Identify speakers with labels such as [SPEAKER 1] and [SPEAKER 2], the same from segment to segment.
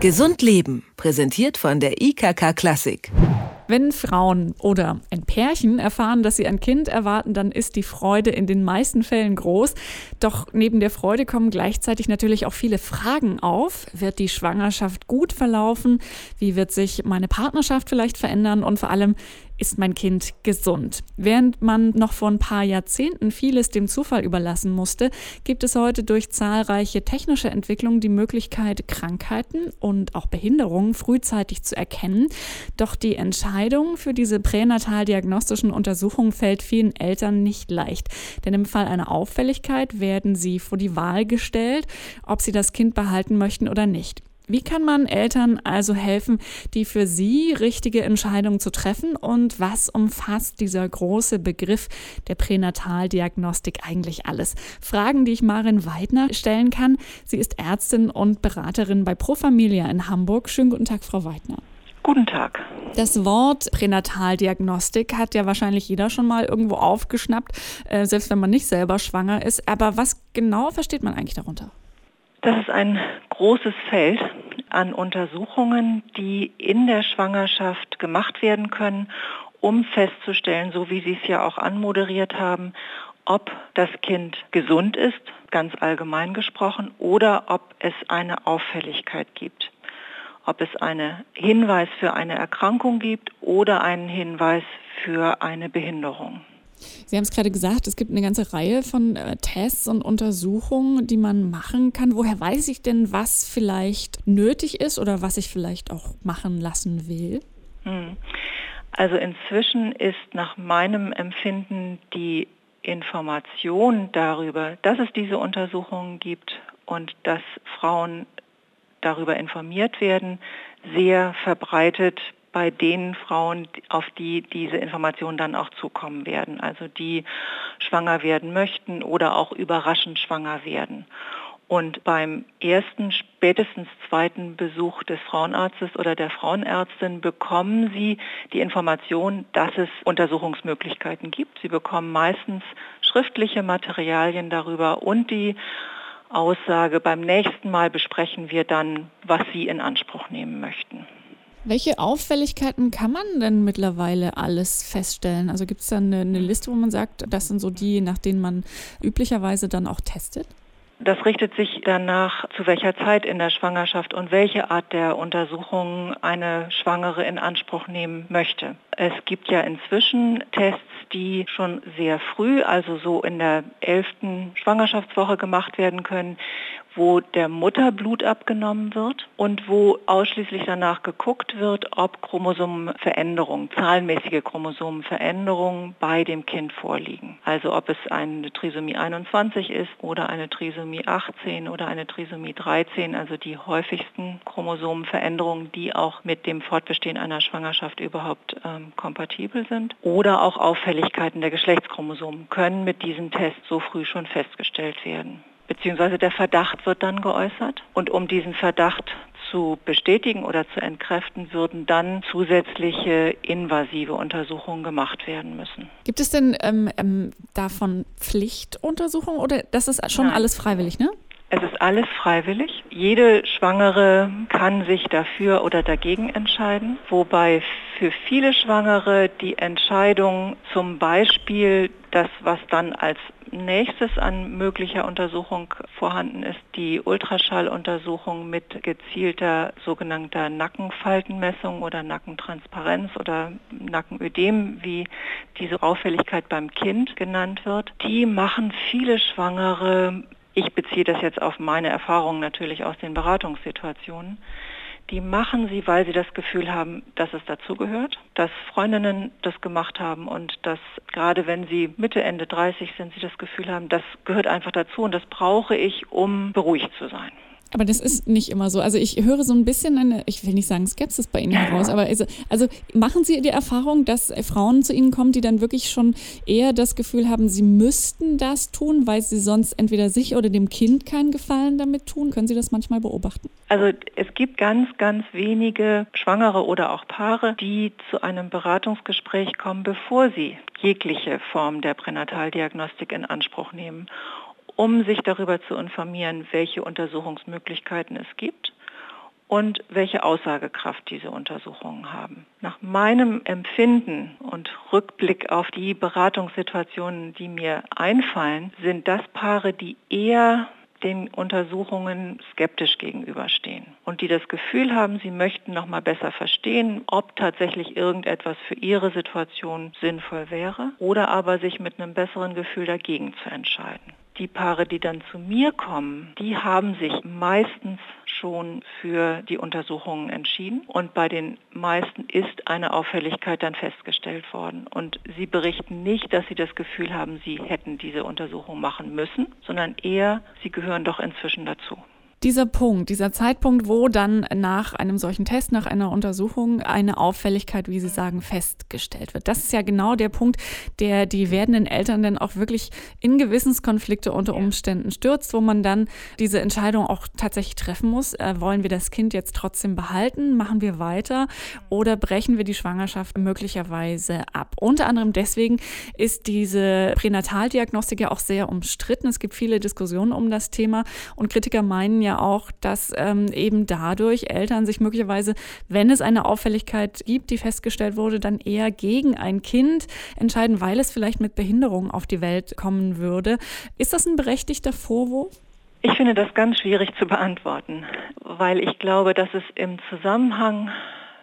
[SPEAKER 1] Gesund Leben, präsentiert von der IKK Klassik.
[SPEAKER 2] Wenn Frauen oder ein Pärchen erfahren, dass sie ein Kind erwarten, dann ist die Freude in den meisten Fällen groß. Doch neben der Freude kommen gleichzeitig natürlich auch viele Fragen auf. Wird die Schwangerschaft gut verlaufen? Wie wird sich meine Partnerschaft vielleicht verändern? Und vor allem, ist mein Kind gesund? Während man noch vor ein paar Jahrzehnten vieles dem Zufall überlassen musste, gibt es heute durch zahlreiche technische Entwicklungen die Möglichkeit, Krankheiten und auch Behinderungen frühzeitig zu erkennen. Doch die Entscheidung für diese pränataldiagnostischen Untersuchungen fällt vielen Eltern nicht leicht. Denn im Fall einer Auffälligkeit werden sie vor die Wahl gestellt, ob sie das Kind behalten möchten oder nicht. Wie kann man Eltern also helfen, die für sie richtige Entscheidungen zu treffen? Und was umfasst dieser große Begriff der Pränataldiagnostik eigentlich alles? Fragen, die ich Marin Weidner stellen kann. Sie ist Ärztin und Beraterin bei Pro Familia in Hamburg. Schönen guten Tag, Frau Weidner.
[SPEAKER 3] Guten Tag.
[SPEAKER 2] Das Wort Pränataldiagnostik hat ja wahrscheinlich jeder schon mal irgendwo aufgeschnappt, äh, selbst wenn man nicht selber schwanger ist. Aber was genau versteht man eigentlich darunter?
[SPEAKER 3] Das ist ein großes Feld an Untersuchungen, die in der Schwangerschaft gemacht werden können, um festzustellen, so wie Sie es ja auch anmoderiert haben, ob das Kind gesund ist, ganz allgemein gesprochen, oder ob es eine Auffälligkeit gibt. Ob es einen Hinweis für eine Erkrankung gibt oder einen Hinweis für eine Behinderung.
[SPEAKER 2] Sie haben es gerade gesagt, es gibt eine ganze Reihe von äh, Tests und Untersuchungen, die man machen kann. Woher weiß ich denn, was vielleicht nötig ist oder was ich vielleicht auch machen lassen will? Hm.
[SPEAKER 3] Also inzwischen ist nach meinem Empfinden die Information darüber, dass es diese Untersuchungen gibt und dass Frauen darüber informiert werden, sehr verbreitet bei den Frauen, auf die diese Informationen dann auch zukommen werden, also die schwanger werden möchten oder auch überraschend schwanger werden. Und beim ersten, spätestens zweiten Besuch des Frauenarztes oder der Frauenärztin bekommen Sie die Information, dass es Untersuchungsmöglichkeiten gibt. Sie bekommen meistens schriftliche Materialien darüber und die Aussage, beim nächsten Mal besprechen wir dann, was Sie in Anspruch nehmen möchten.
[SPEAKER 2] Welche Auffälligkeiten kann man denn mittlerweile alles feststellen? Also gibt es da eine, eine Liste, wo man sagt, das sind so die, nach denen man üblicherweise dann auch testet?
[SPEAKER 3] Das richtet sich danach, zu welcher Zeit in der Schwangerschaft und welche Art der Untersuchung eine Schwangere in Anspruch nehmen möchte. Es gibt ja inzwischen Tests, die schon sehr früh, also so in der elften Schwangerschaftswoche gemacht werden können, wo der Mutter Blut abgenommen wird und wo ausschließlich danach geguckt wird, ob Chromosomenveränderungen, zahlenmäßige Chromosomenveränderungen bei dem Kind vorliegen. Also ob es eine Trisomie 21 ist oder eine Trisomie 18 oder eine Trisomie 13, also die häufigsten Chromosomenveränderungen, die auch mit dem Fortbestehen einer Schwangerschaft überhaupt ähm, kompatibel sind. Oder auch Auffälligkeiten der Geschlechtschromosomen können mit diesem Test so früh schon festgestellt werden beziehungsweise der Verdacht wird dann geäußert. Und um diesen Verdacht zu bestätigen oder zu entkräften, würden dann zusätzliche invasive Untersuchungen gemacht werden müssen.
[SPEAKER 2] Gibt es denn ähm, ähm, davon Pflichtuntersuchungen oder das ist schon Nein. alles freiwillig, ne?
[SPEAKER 3] Es ist alles freiwillig. Jede Schwangere kann sich dafür oder dagegen entscheiden, wobei für viele Schwangere die Entscheidung zum Beispiel das, was dann als nächstes an möglicher Untersuchung vorhanden ist, die Ultraschalluntersuchung mit gezielter sogenannter Nackenfaltenmessung oder Nackentransparenz oder Nackenödem, wie diese Auffälligkeit beim Kind genannt wird. Die machen viele Schwangere ich beziehe das jetzt auf meine Erfahrungen natürlich aus den Beratungssituationen, die machen sie, weil sie das Gefühl haben, dass es dazugehört, dass Freundinnen das gemacht haben und dass gerade wenn sie Mitte, Ende 30 sind, sie das Gefühl haben, das gehört einfach dazu und das brauche ich, um beruhigt zu sein.
[SPEAKER 2] Aber das ist nicht immer so. Also ich höre so ein bisschen eine, ich will nicht sagen Skepsis bei Ihnen heraus, aber also, also machen Sie die Erfahrung, dass Frauen zu Ihnen kommen, die dann wirklich schon eher das Gefühl haben, sie müssten das tun, weil sie sonst entweder sich oder dem Kind keinen Gefallen damit tun? Können Sie das manchmal beobachten?
[SPEAKER 3] Also es gibt ganz, ganz wenige Schwangere oder auch Paare, die zu einem Beratungsgespräch kommen, bevor sie jegliche Form der Pränataldiagnostik in Anspruch nehmen um sich darüber zu informieren, welche Untersuchungsmöglichkeiten es gibt und welche Aussagekraft diese Untersuchungen haben. Nach meinem Empfinden und Rückblick auf die Beratungssituationen, die mir einfallen, sind das Paare, die eher den Untersuchungen skeptisch gegenüberstehen und die das Gefühl haben, sie möchten noch mal besser verstehen, ob tatsächlich irgendetwas für ihre Situation sinnvoll wäre oder aber sich mit einem besseren Gefühl dagegen zu entscheiden die Paare, die dann zu mir kommen, die haben sich meistens schon für die Untersuchungen entschieden und bei den meisten ist eine Auffälligkeit dann festgestellt worden. Und sie berichten nicht, dass sie das Gefühl haben, sie hätten diese Untersuchung machen müssen, sondern eher, sie gehören doch inzwischen dazu
[SPEAKER 2] dieser Punkt, dieser Zeitpunkt, wo dann nach einem solchen Test, nach einer Untersuchung eine Auffälligkeit, wie Sie sagen, festgestellt wird. Das ist ja genau der Punkt, der die werdenden Eltern dann auch wirklich in Gewissenskonflikte unter Umständen stürzt, wo man dann diese Entscheidung auch tatsächlich treffen muss. Äh, wollen wir das Kind jetzt trotzdem behalten? Machen wir weiter? Oder brechen wir die Schwangerschaft möglicherweise ab? Unter anderem deswegen ist diese Pränataldiagnostik ja auch sehr umstritten. Es gibt viele Diskussionen um das Thema und Kritiker meinen ja, ja auch, dass ähm, eben dadurch Eltern sich möglicherweise, wenn es eine Auffälligkeit gibt, die festgestellt wurde, dann eher gegen ein Kind entscheiden, weil es vielleicht mit Behinderung auf die Welt kommen würde. Ist das ein berechtigter Vorwurf?
[SPEAKER 3] Ich finde das ganz schwierig zu beantworten, weil ich glaube, dass es im Zusammenhang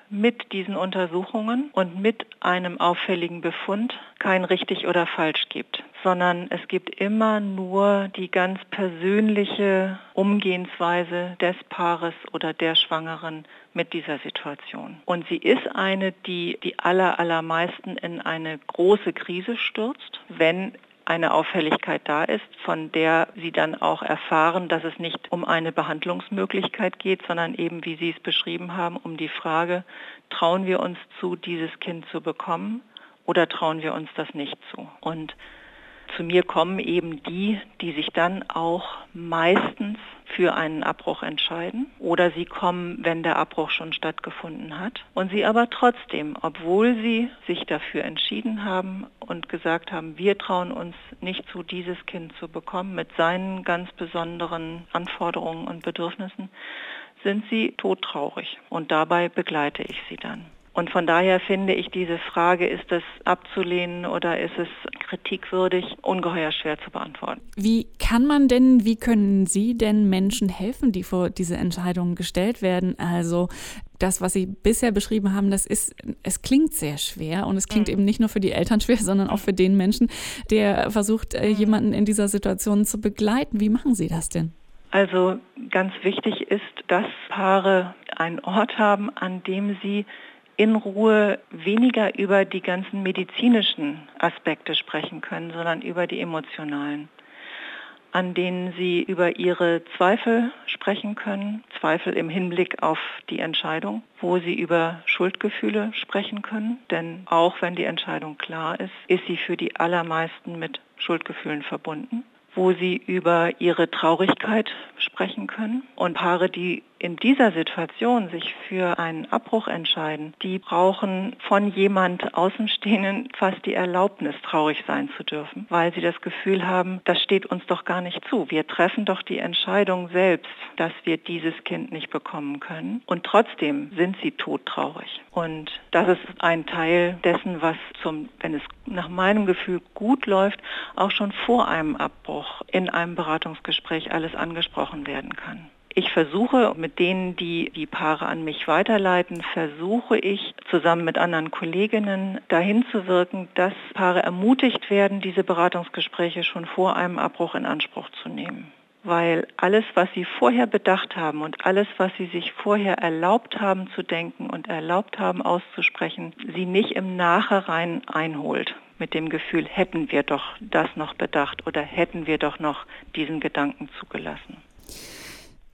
[SPEAKER 3] mit diesen Untersuchungen und mit einem auffälligen Befund kein richtig oder falsch gibt, sondern es gibt immer nur die ganz persönliche Umgehensweise des Paares oder der Schwangeren mit dieser Situation. Und sie ist eine, die die aller, allermeisten in eine große Krise stürzt, wenn eine Auffälligkeit da ist, von der Sie dann auch erfahren, dass es nicht um eine Behandlungsmöglichkeit geht, sondern eben, wie Sie es beschrieben haben, um die Frage, trauen wir uns zu, dieses Kind zu bekommen oder trauen wir uns das nicht zu? Und zu mir kommen eben die, die sich dann auch meistens für einen Abbruch entscheiden. Oder sie kommen, wenn der Abbruch schon stattgefunden hat. Und sie aber trotzdem, obwohl sie sich dafür entschieden haben und gesagt haben, wir trauen uns nicht zu, dieses Kind zu bekommen mit seinen ganz besonderen Anforderungen und Bedürfnissen, sind sie todtraurig. Und dabei begleite ich sie dann. Und von daher finde ich diese Frage, ist das abzulehnen oder ist es kritikwürdig, ungeheuer schwer zu beantworten.
[SPEAKER 2] Wie kann man denn, wie können Sie denn Menschen helfen, die vor diese Entscheidungen gestellt werden? Also das, was Sie bisher beschrieben haben, das ist, es klingt sehr schwer und es klingt mhm. eben nicht nur für die Eltern schwer, sondern auch für den Menschen, der versucht, äh, jemanden in dieser Situation zu begleiten. Wie machen Sie das denn?
[SPEAKER 3] Also ganz wichtig ist, dass Paare einen Ort haben, an dem sie in Ruhe weniger über die ganzen medizinischen Aspekte sprechen können, sondern über die emotionalen, an denen sie über ihre Zweifel sprechen können, Zweifel im Hinblick auf die Entscheidung, wo sie über Schuldgefühle sprechen können, denn auch wenn die Entscheidung klar ist, ist sie für die allermeisten mit Schuldgefühlen verbunden wo sie über ihre Traurigkeit sprechen können. Und Paare, die in dieser Situation sich für einen Abbruch entscheiden, die brauchen von jemand Außenstehenden fast die Erlaubnis, traurig sein zu dürfen, weil sie das Gefühl haben, das steht uns doch gar nicht zu. Wir treffen doch die Entscheidung selbst, dass wir dieses Kind nicht bekommen können. Und trotzdem sind sie todtraurig. Und das ist ein Teil dessen, was zum, wenn es nach meinem Gefühl gut läuft, auch schon vor einem Abbruch in einem Beratungsgespräch alles angesprochen werden kann. Ich versuche mit denen, die die Paare an mich weiterleiten, versuche ich zusammen mit anderen Kolleginnen dahin zu wirken, dass Paare ermutigt werden, diese Beratungsgespräche schon vor einem Abbruch in Anspruch zu nehmen. Weil alles, was sie vorher bedacht haben und alles, was sie sich vorher erlaubt haben zu denken und erlaubt haben auszusprechen, sie nicht im Nachhinein einholt mit dem Gefühl, hätten wir doch das noch bedacht oder hätten wir doch noch diesen Gedanken zugelassen.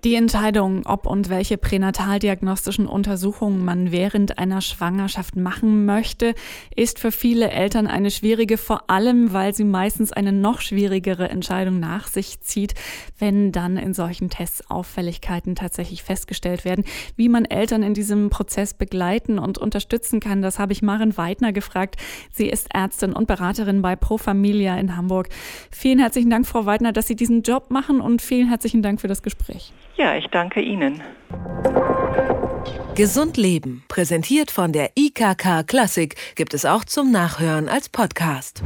[SPEAKER 2] Die Entscheidung, ob und welche pränataldiagnostischen Untersuchungen man während einer Schwangerschaft machen möchte, ist für viele Eltern eine schwierige, vor allem weil sie meistens eine noch schwierigere Entscheidung nach sich zieht, wenn dann in solchen Tests Auffälligkeiten tatsächlich festgestellt werden. Wie man Eltern in diesem Prozess begleiten und unterstützen kann, das habe ich Maren Weidner gefragt. Sie ist Ärztin und Beraterin bei Pro Familia in Hamburg. Vielen herzlichen Dank, Frau Weidner, dass Sie diesen Job machen und vielen herzlichen Dank für das Gespräch.
[SPEAKER 3] Ja, ich danke Ihnen.
[SPEAKER 1] Gesund Leben, präsentiert von der IKK Klassik, gibt es auch zum Nachhören als Podcast.